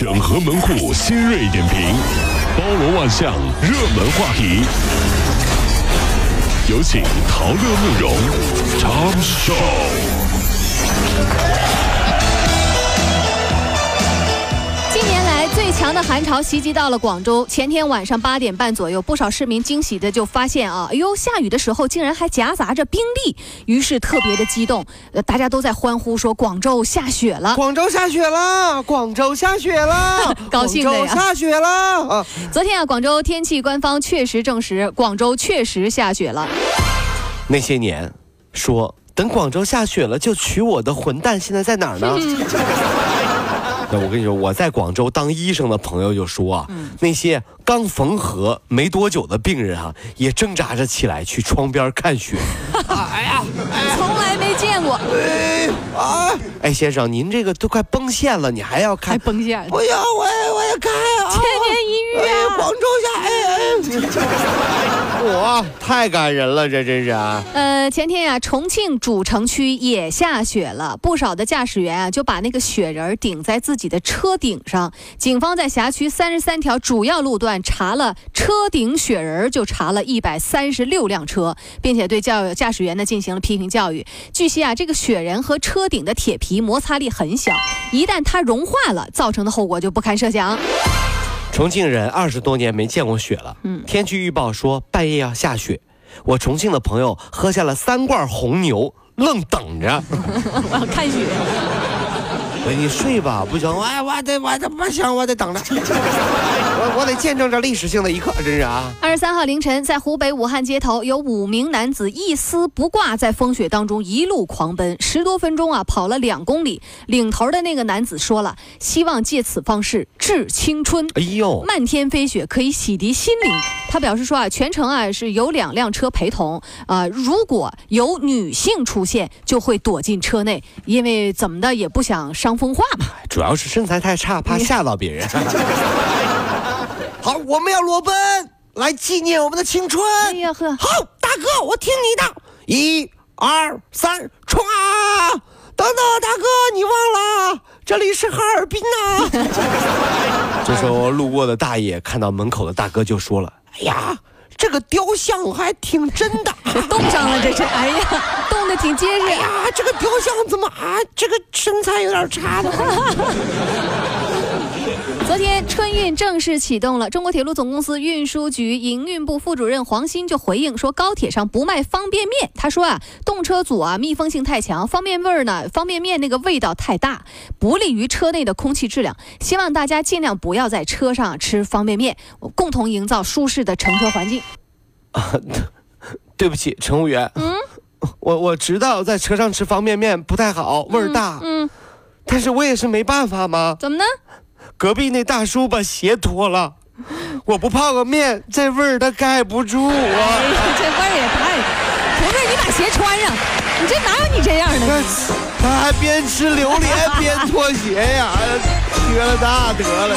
整合门户新锐点评，包罗万象，热门话题。有请陶乐慕容长寿。强的寒潮袭击到了广州。前天晚上八点半左右，不少市民惊喜的就发现啊，哎呦，下雨的时候竟然还夹杂着冰粒，于是特别的激动，呃，大家都在欢呼说广州下雪了。广州下雪了，广州下雪了，高兴的呀下雪了啊！昨天啊，广州天气官方确实证实，广州确实下雪了。那些年说等广州下雪了就娶我的混蛋，现在在哪儿呢？那我跟你说，我在广州当医生的朋友就说啊，那些刚缝合没多久的病人啊，也挣扎着起来去窗边看雪。哎呀，从来没见过，哎啊！哎，先生，您这个都快崩线了，你还要开？还崩线了。不要，我也我也开啊！千年一遇哎，啊！广州下，哎哎，哇，太感人了，这真是啊！呃，前天呀、重庆主城区也下雪了，不少的驾驶员啊就把那个雪人顶在自己的车顶上。警方在辖区三十三条主要路段查了车顶雪人，就查了一百三十六辆车，并且对教驾驶员呢进行了批评教育。据悉啊，这个雪人和车顶的铁皮摩擦力很小，一旦它融化了，造成的后果就不堪设想。重庆人二十多年没见过雪了，嗯天气预报说半夜要下雪，我重庆的朋友喝下了三罐红牛，愣等着。我 要看雪。哎，你睡吧，不行，我我得我得不行，我得等着，我我得见证这历史性的一刻，真是啊！二十三号凌晨，在湖北武汉街头，有五名男子一丝不挂，在风雪当中一路狂奔，十多分钟啊，跑了两公里。领头的那个男子说了，希望借此方式致青春。哎呦，漫天飞雪可以洗涤心灵。他表示说啊，全程啊是有两辆车陪同，啊、如果有女性出现，就会躲进车内，因为怎么的也不想伤风化嘛。主要是身材太差，怕吓到别人。好，我们要裸奔来纪念我们的青春。哎呀呵，好，大哥，我听你的，一、二、三，冲啊！等等，大哥，你忘了，这里是哈尔滨呐、这时候路过的大爷看到门口的大哥就说了：“哎呀，这个雕像还挺真的。这 冻上了，这是，哎呀，冻得挺结实。哎呀，这个雕像怎么啊？这个身材有点差的。昨天春运正式启动了，中国铁路总公司运输局营运部副主任黄鑫就回应说，高铁上不卖方便面。他说啊，动车组啊密封性太强，方便味儿呢，方便面那个味道太大，不利于车内的空气质量。希望大家尽量不要在车上吃方便面，共同营造舒适的乘车环境。对不起，乘务员。嗯，我我知道在车上吃方便面不太好，味儿大。嗯，但是我也是没办法嘛。怎么呢？隔壁那大叔把鞋脱了，我不泡个面，这味儿他盖不住哎啊。呀，这味儿也太……不是，你把鞋穿上，你这哪有你这样的？他他还边吃榴莲边脱鞋呀，缺了大德了。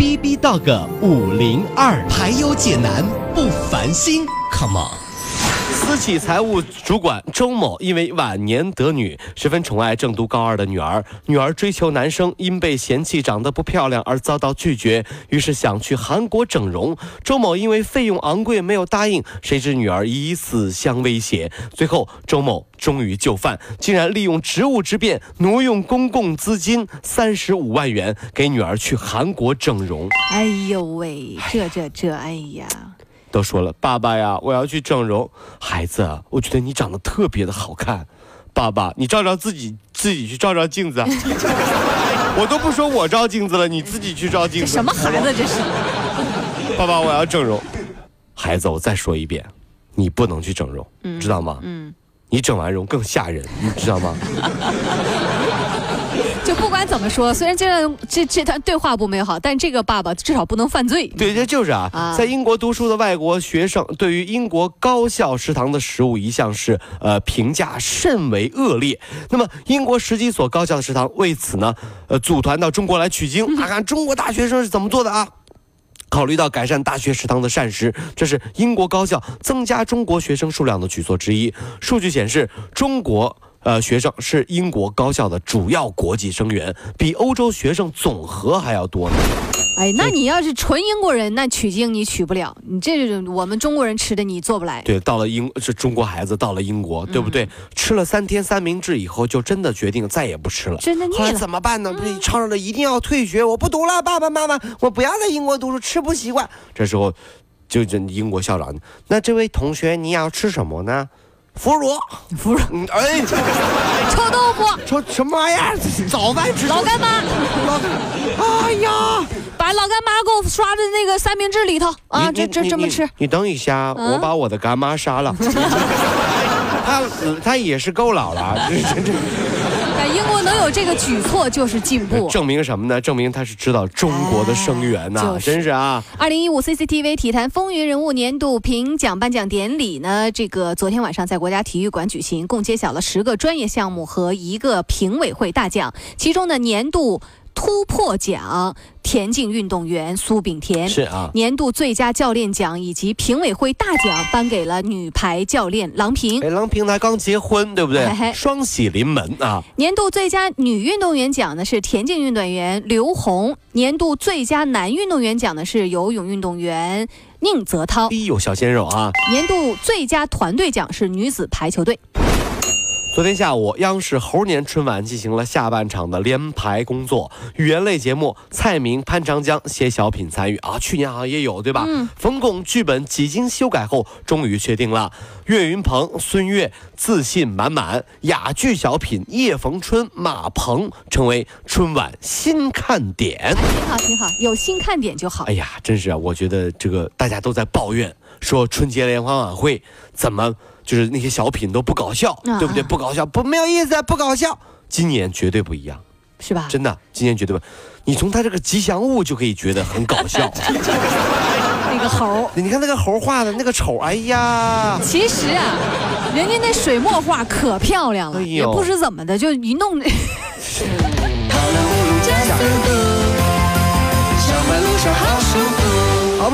B B Dog 五零二，排忧解难不烦心，Come on。私企财务主管周某因为晚年得女，十分宠爱正读高二的女儿。女儿追求男生，因被嫌弃长得不漂亮而遭到拒绝，于是想去韩国整容。周某因为费用昂贵没有答应，谁知女儿以死相威胁。最后，周某终于就范，竟然利用职务之便挪用公共资金三十五万元给女儿去韩国整容。哎呦喂，这这这，哎呀，都说了，爸爸呀，我要去整容。孩子啊，我觉得你长得特别的好看。爸爸，你照照自己，自己去照照镜子啊。我都不说我照镜子了，你自己去照镜子。什么孩子这是？爸爸，我要整容。孩子，我再说一遍，你不能去整容，知道吗？嗯，你整完容更吓人，你知道吗？就不管怎么说，虽然这段这这段对话不美好，但这个爸爸至少不能犯罪。对，这就是啊，啊在英国读书的外国学生对于英国高校食堂的食物一向是呃评价甚为恶劣。那么英国十几所高校的食堂为此呢，呃组团到中国来取经，看看中国大学生是怎么做的啊。考虑到改善大学食堂的膳食，这是英国高校增加中国学生数量的举措之一。数据显示，中国呃学生是英国高校的主要国际生源，比欧洲学生总和还要多呢。哎，那你要是纯英国人，那取经你取不了，你这种我们中国人吃的你做不来。对，到了英是中国孩子到了英国，对不对？吃了三天三明治以后，就真的决定再也不吃了。真的腻后怎么办呢？不是嚷着一定要退学，我不读了，爸爸妈妈，我不要在英国读书，吃不习惯。这时候，就这英国校长，那这位同学你要吃什么呢？腐乳，腐乳嗯，哎，臭豆腐、臭什么玩意儿？早饭吃老干妈，老干，哎呀！把老干妈给我刷在那个三明治里头啊！这这这么吃，你等一下，嗯我把我的干妈杀了。他他也是够老了，这这这。在英国能有这个举措就是进步。证明什么呢？证明他是知道中国的生源呐、哎就是真是啊！二零一五 CCTV 体坛风云人物年度评奖颁奖典礼呢，这个昨天晚上在国家体育馆举行，共揭晓了十个专业项目和一个评委会大奖，其中的年度突破奖，田径运动员苏炳添是啊，年度最佳教练奖以及评委会大奖颁给了女排教练郎平。哎，郎平才刚结婚，对不对嘿嘿？双喜临门啊！年度最佳女运动员奖呢是田径运动员刘虹，年度最佳男运动员奖呢是游泳运动员宁泽涛哎，呦，小鲜肉啊！年度最佳团队奖是女子排球队。昨天下午，央视猴年春晚进行了下半场的联排工作，语言类节目蔡明、潘长江写小品参与啊，去年好像也有对吧？嗯冯巩剧本几经修改后，终于确定了，岳云鹏、孙越自信满满，哑剧小品叶逢春、马鹏成为春晚新看点。挺好，挺好，有新看点就好哎。呀，真是啊！我觉得这个大家都在抱怨，说春节联欢晚会怎么就是那些小品都不搞笑，啊对不对？不搞笑，不没有意思，不搞笑。今年绝对不一样，是吧？真的，今年绝对不。你从他这个吉祥物就可以觉得很搞笑。那个猴，你看那个猴画的那个丑，哎呀，其实啊，人家那水墨画可漂亮了，也不知怎么的就一弄。好，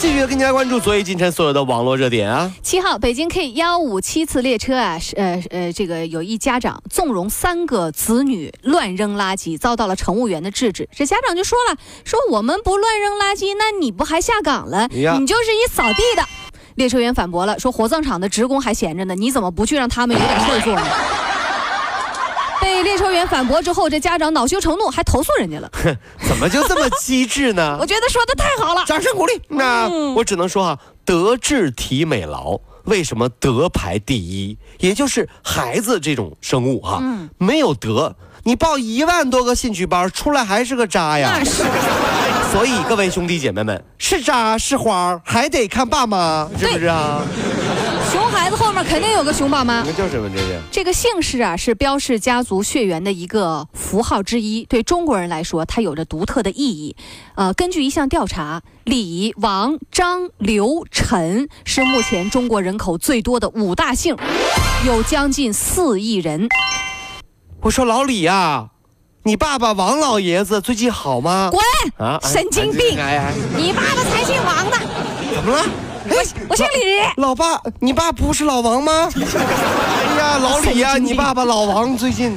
继续跟大家关注昨夜今晨所有的网络热点啊。七号，北京 K 幺五七次列车啊，是呃呃，这个有一家长纵容三个子女乱扔垃圾，遭到了乘务员的制止。这家长就说了，说我们不乱扔垃圾，那你不还下岗了？你就是一扫地的。列车员反驳了，说火葬场的职工还闲着呢，你怎么不去让他们有点事儿做呢？被列车员反驳之后，这家长恼羞成怒，还投诉人家了。怎么就这么机智呢 我？觉得说的太好了。掌声鼓励。那嗯我只能说啊、德智体美劳为什么德排第一？也就是孩子这种生物哈、嗯没有德，你报一万多个兴趣班出来还是个渣呀那。是 所以各位兄弟姐妹们，是渣是花还得看爸妈，是不是啊？熊孩子后面肯定有个熊爸妈。那叫什么这是？这个姓氏啊，是标示家族血缘的一个符号之一，对中国人来说，它有着独特的意义。呃，根据一项调查，李、王、张、刘、陈是目前中国人口最多的五大姓，有将近四亿人。我说老李呀、你爸爸王老爷子最近好吗？滚！啊，哎神经病哎哎，你爸爸才姓王呢，怎么了？我我姓李。老爸，你爸不是老王吗？哎呀，老李呀、你爸爸老王最近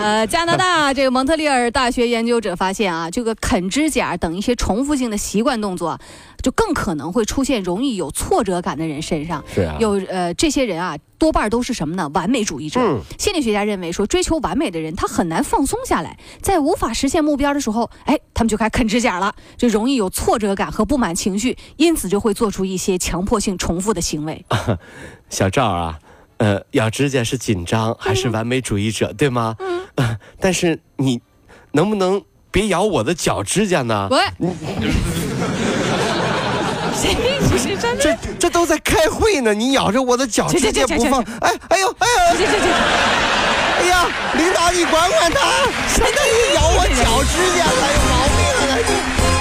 呃，加拿大这个蒙特利尔大学研究者发现啊，这个啃指甲等一些重复性的习惯动作，就更可能会出现容易有挫折感的人身上。是啊有呃这些人啊，多半都是什么呢？完美主义者。嗯心理学家认为说，追求完美的人他很难放松下来，在无法实现目标的时候，哎，他们就该啃指甲了，就容易有挫折感和不满情绪，因此就会做出一些强迫性重复的行为。小赵啊，呃，咬指甲是紧张还是完美主义者，对吗？嗯、但是你，能不能别咬我的脚指甲呢？喂，谁谁谁？这这都在开会呢，你咬着我的脚指甲不放，哎哎呦哎呦，去去去，哎呀，领导你管管他，谁他一咬我脚指甲还有毛病了。